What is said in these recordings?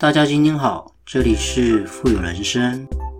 大家今天好，这里是富有人生。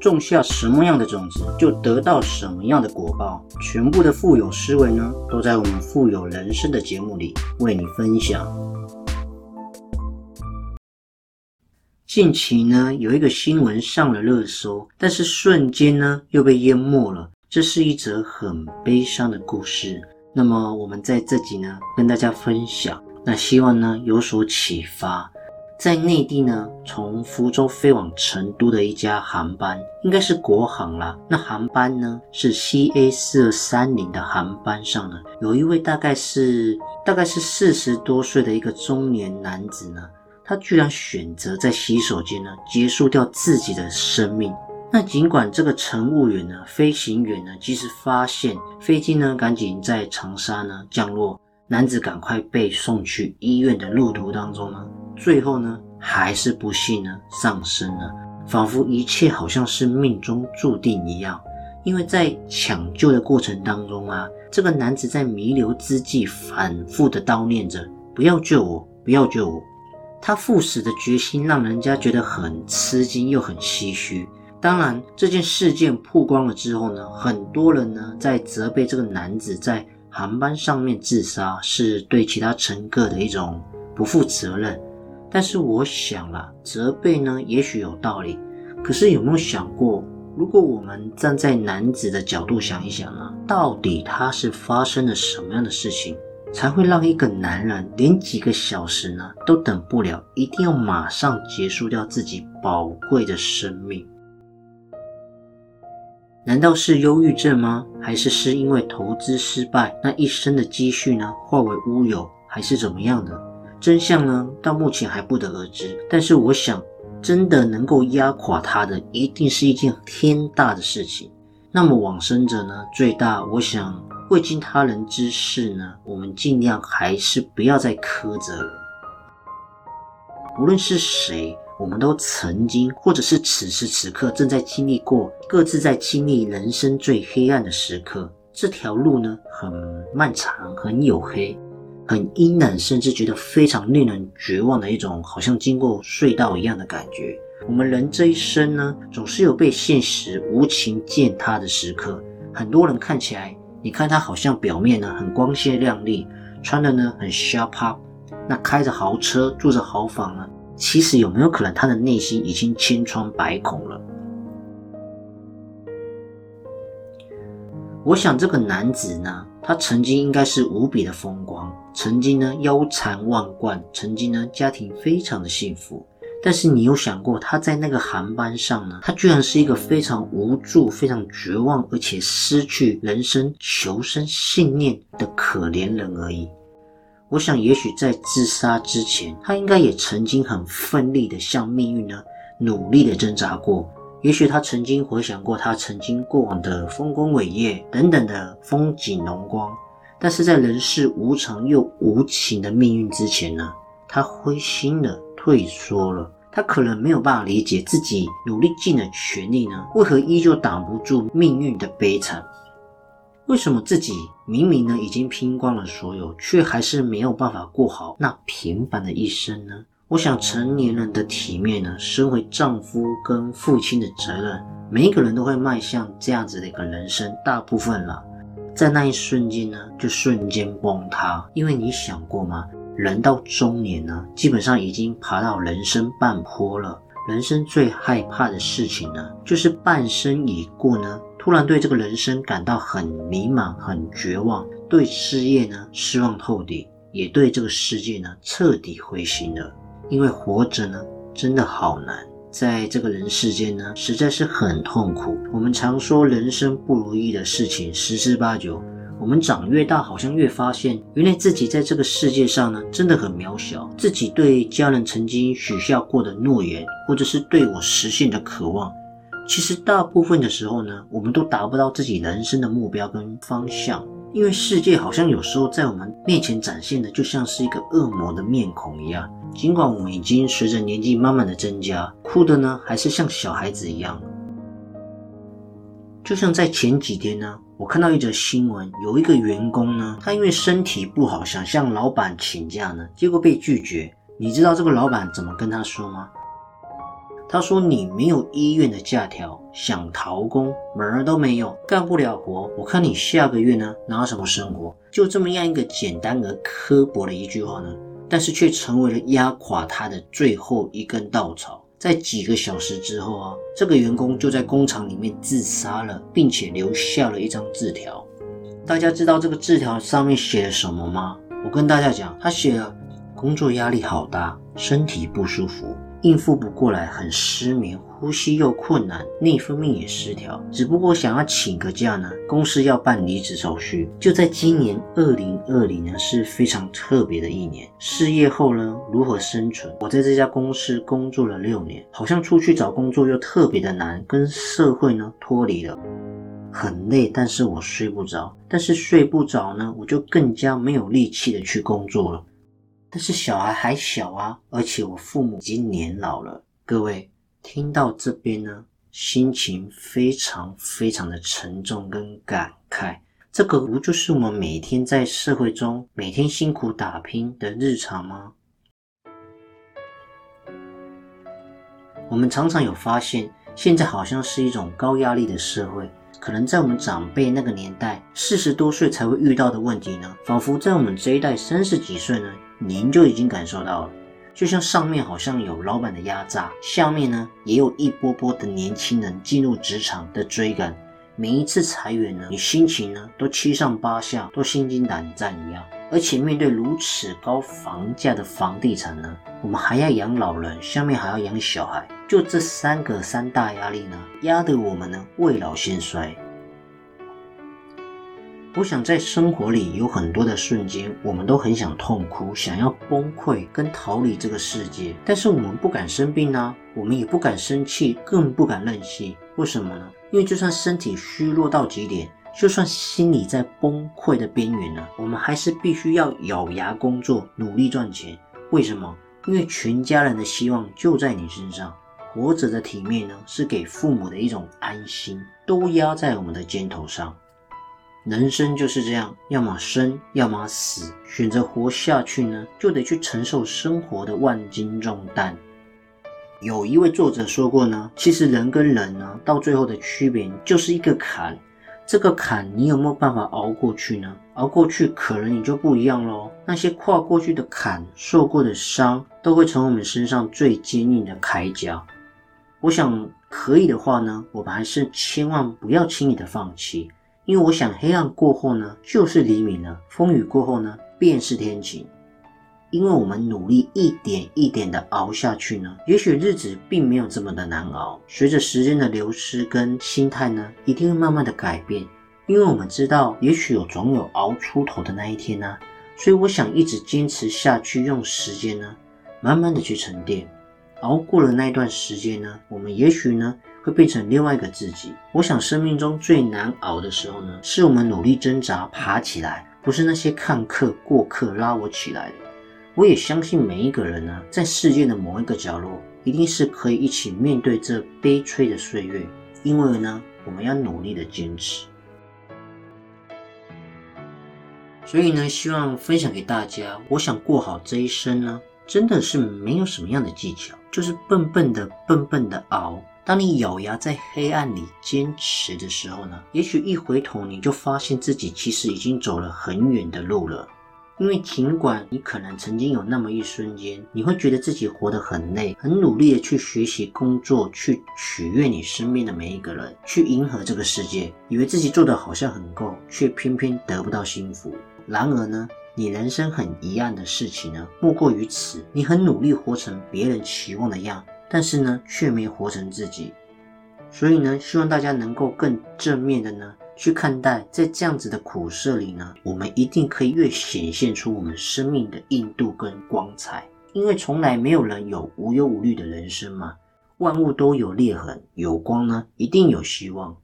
种下什么样的种子，就得到什么样的果报。全部的富有思维呢，都在我们富有人生的节目里为你分享。近期呢，有一个新闻上了热搜，但是瞬间呢又被淹没了。这是一则很悲伤的故事。那么我们在这集呢，跟大家分享，那希望呢有所启发。在内地呢，从福州飞往成都的一家航班，应该是国航啦。那航班呢是 CA 四二三零的航班上呢，有一位大概是大概是四十多岁的一个中年男子呢，他居然选择在洗手间呢结束掉自己的生命。那尽管这个乘务员呢、飞行员呢，及时发现飞机呢，赶紧在长沙呢降落，男子赶快被送去医院的路途当中呢。最后呢，还是不幸呢丧生了，仿佛一切好像是命中注定一样。因为在抢救的过程当中啊，这个男子在弥留之际反复的叨念着：“不要救我，不要救我。”他赴死的决心让人家觉得很吃惊又很唏嘘。当然，这件事件曝光了之后呢，很多人呢在责备这个男子在航班上面自杀是对其他乘客的一种不负责任。但是我想了，责备呢，也许有道理。可是有没有想过，如果我们站在男子的角度想一想呢？到底他是发生了什么样的事情，才会让一个男人连几个小时呢都等不了，一定要马上结束掉自己宝贵的生命？难道是忧郁症吗？还是是因为投资失败，那一生的积蓄呢化为乌有，还是怎么样的？真相呢，到目前还不得而知。但是我想，真的能够压垮他的，一定是一件天大的事情。那么往生者呢，最大，我想未经他人之事呢，我们尽量还是不要再苛责了。无论是谁，我们都曾经，或者是此时此刻正在经历过，各自在经历人生最黑暗的时刻。这条路呢，很漫长，很黝黑。很阴冷，甚至觉得非常令人绝望的一种，好像经过隧道一样的感觉。我们人这一生呢，总是有被现实无情践踏的时刻。很多人看起来，你看他好像表面呢很光鲜亮丽，穿的呢很 sharp up，那开着豪车，住着豪房呢，其实有没有可能他的内心已经千疮百孔了？我想这个男子呢，他曾经应该是无比的风光，曾经呢腰缠万贯，曾经呢家庭非常的幸福。但是你有想过，他在那个航班上呢，他居然是一个非常无助、非常绝望，而且失去人生求生信念的可怜人而已。我想，也许在自杀之前，他应该也曾经很奋力的向命运呢努力的挣扎过。也许他曾经回想过他曾经过往的丰功伟业等等的风景荣光，但是在人世无常又无情的命运之前呢，他灰心了，退缩了。他可能没有办法理解自己努力尽了全力呢，为何依旧挡不住命运的悲惨？为什么自己明明呢已经拼光了所有，却还是没有办法过好那平凡的一生呢？我想，成年人的体面呢，身为丈夫跟父亲的责任，每一个人都会迈向这样子的一个人生。大部分了，在那一瞬间呢，就瞬间崩塌。因为你想过吗？人到中年呢，基本上已经爬到人生半坡了。人生最害怕的事情呢，就是半生已过呢，突然对这个人生感到很迷茫、很绝望，对事业呢失望透顶，也对这个世界呢彻底灰心了。因为活着呢，真的好难，在这个人世间呢，实在是很痛苦。我们常说人生不如意的事情十之八九。我们长越大，好像越发现，原来自己在这个世界上呢，真的很渺小。自己对家人曾经许下过的诺言，或者是对我实现的渴望，其实大部分的时候呢，我们都达不到自己人生的目标跟方向，因为世界好像有时候在我们面前展现的就像是一个恶魔的面孔一样。尽管我们已经随着年纪慢慢的增加，哭的呢还是像小孩子一样。就像在前几天呢，我看到一则新闻，有一个员工呢，他因为身体不好，想向老板请假呢，结果被拒绝。你知道这个老板怎么跟他说吗？他说：“你没有医院的假条，想逃工门儿都没有，干不了活。我看你下个月呢拿什么生活？”就这么样一个简单而刻薄的一句话呢，但是却成为了压垮他的最后一根稻草。在几个小时之后啊，这个员工就在工厂里面自杀了，并且留下了一张字条。大家知道这个字条上面写了什么吗？我跟大家讲，他写了：工作压力好大，身体不舒服。应付不过来，很失眠，呼吸又困难，内分泌也失调。只不过想要请个假呢，公司要办离职手续。就在今年二零二零呢，是非常特别的一年。失业后呢，如何生存？我在这家公司工作了六年，好像出去找工作又特别的难，跟社会呢脱离了，很累。但是我睡不着，但是睡不着呢，我就更加没有力气的去工作了。但是小孩还小啊，而且我父母已经年老了。各位听到这边呢，心情非常非常的沉重跟感慨。这个不就是我们每天在社会中每天辛苦打拼的日常吗？我们常常有发现，现在好像是一种高压力的社会。可能在我们长辈那个年代，四十多岁才会遇到的问题呢，仿佛在我们这一代三十几岁呢。您就已经感受到了，就像上面好像有老板的压榨，下面呢也有一波波的年轻人进入职场的追赶。每一次裁员呢，你心情呢都七上八下，都心惊胆战一样。而且面对如此高房价的房地产呢，我们还要养老人，下面还要养小孩，就这三个三大压力呢，压得我们呢未老先衰。我想在生活里有很多的瞬间，我们都很想痛哭，想要崩溃跟逃离这个世界，但是我们不敢生病啊，我们也不敢生气，更不敢任性。为什么呢？因为就算身体虚弱到极点，就算心里在崩溃的边缘呢，我们还是必须要咬牙工作，努力赚钱。为什么？因为全家人的希望就在你身上，活着的体面呢，是给父母的一种安心，都压在我们的肩头上。人生就是这样，要么生，要么死。选择活下去呢，就得去承受生活的万斤重担。有一位作者说过呢，其实人跟人呢，到最后的区别就是一个坎。这个坎，你有没有办法熬过去呢？熬过去，可能你就不一样喽。那些跨过去的坎，受过的伤，都会成为我们身上最坚硬的铠甲。我想，可以的话呢，我们还是千万不要轻易的放弃。因为我想，黑暗过后呢，就是黎明了；风雨过后呢，便是天晴。因为我们努力一点一点的熬下去呢，也许日子并没有这么的难熬。随着时间的流失跟心态呢，一定会慢慢的改变。因为我们知道，也许有总有熬出头的那一天呢。所以我想一直坚持下去，用时间呢，慢慢的去沉淀。熬过了那一段时间呢，我们也许呢。会变成另外一个自己。我想，生命中最难熬的时候呢，是我们努力挣扎爬起来，不是那些看客过客拉我起来的。我也相信每一个人呢，在世界的某一个角落，一定是可以一起面对这悲催的岁月，因为呢，我们要努力的坚持。所以呢，希望分享给大家。我想过好这一生呢，真的是没有什么样的技巧，就是笨笨的、笨笨的熬。当你咬牙在黑暗里坚持的时候呢，也许一回头你就发现自己其实已经走了很远的路了。因为尽管你可能曾经有那么一瞬间，你会觉得自己活得很累，很努力的去学习、工作，去取悦你身边的每一个人，去迎合这个世界，以为自己做的好像很够，却偏偏得不到幸福。然而呢，你人生很遗憾的事情呢，莫过于此：你很努力活成别人期望的样。但是呢，却没活成自己，所以呢，希望大家能够更正面的呢去看待，在这样子的苦涩里呢，我们一定可以越显现出我们生命的硬度跟光彩，因为从来没有人有无忧无虑的人生嘛。万物都有裂痕，有光呢，一定有希望。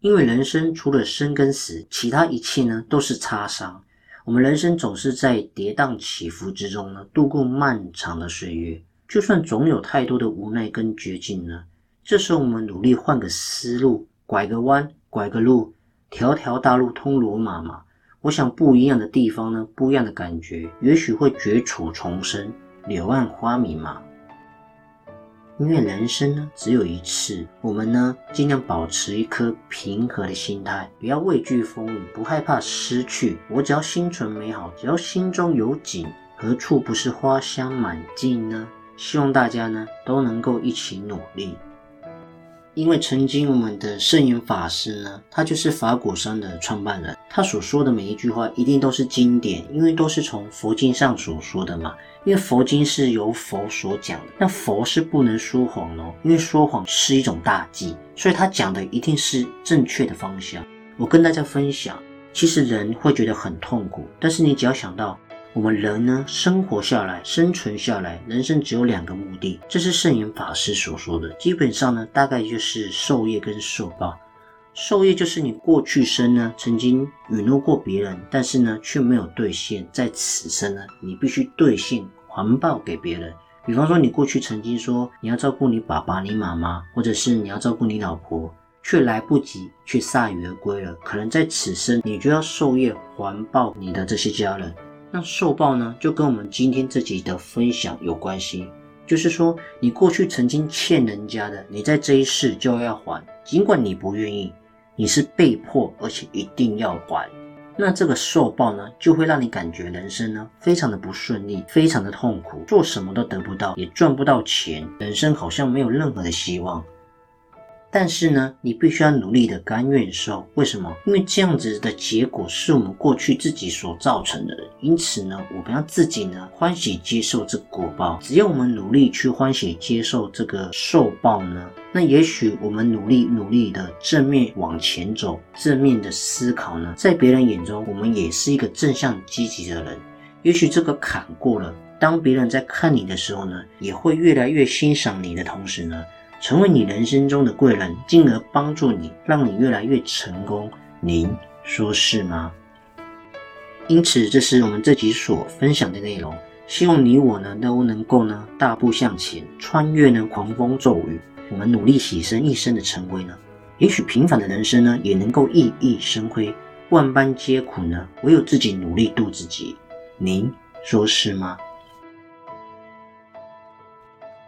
因为人生除了生跟死，其他一切呢都是擦伤。我们人生总是在跌宕起伏之中呢，度过漫长的岁月。就算总有太多的无奈跟绝境呢，这时候我们努力换个思路，拐个弯，拐个路，条条大路通罗马嘛。我想不一样的地方呢，不一样的感觉，也许会绝处重生，柳暗花明嘛。因为人生呢只有一次，我们呢尽量保持一颗平和的心态，不要畏惧风雨，不害怕失去。我只要心存美好，只要心中有景，何处不是花香满径呢？希望大家呢都能够一起努力。因为曾经我们的圣严法师呢，他就是法果山的创办人，他所说的每一句话一定都是经典，因为都是从佛经上所说的嘛。因为佛经是由佛所讲的，那佛是不能说谎哦，因为说谎是一种大忌，所以他讲的一定是正确的方向。我跟大家分享，其实人会觉得很痛苦，但是你只要想到。我们人呢，生活下来，生存下来，人生只有两个目的，这是圣严法师所说的。基本上呢，大概就是受业跟受报。受业就是你过去生呢，曾经允诺过别人，但是呢，却没有兑现，在此生呢，你必须兑现还报给别人。比方说，你过去曾经说你要照顾你爸爸、你妈妈，或者是你要照顾你老婆，却来不及，却铩羽而归了。可能在此生，你就要受业还报你的这些家人。那受报呢，就跟我们今天这集的分享有关系。就是说，你过去曾经欠人家的，你在这一世就要还，尽管你不愿意，你是被迫，而且一定要还。那这个受报呢，就会让你感觉人生呢非常的不顺利，非常的痛苦，做什么都得不到，也赚不到钱，人生好像没有任何的希望。但是呢，你必须要努力的甘愿受，为什么？因为这样子的结果是我们过去自己所造成的，因此呢，我们要自己呢欢喜接受这果报。只要我们努力去欢喜接受这个受报呢，那也许我们努力努力的正面往前走，正面的思考呢，在别人眼中我们也是一个正向积极的人。也许这个坎过了，当别人在看你的时候呢，也会越来越欣赏你的同时呢。成为你人生中的贵人，进而帮助你，让你越来越成功。您说是吗？因此，这是我们这集所分享的内容。希望你我呢都能够呢大步向前，穿越呢狂风骤雨。我们努力牺牲一生的成为呢，也许平凡的人生呢也能够熠熠生辉。万般皆苦呢，唯有自己努力度自己。您说是吗？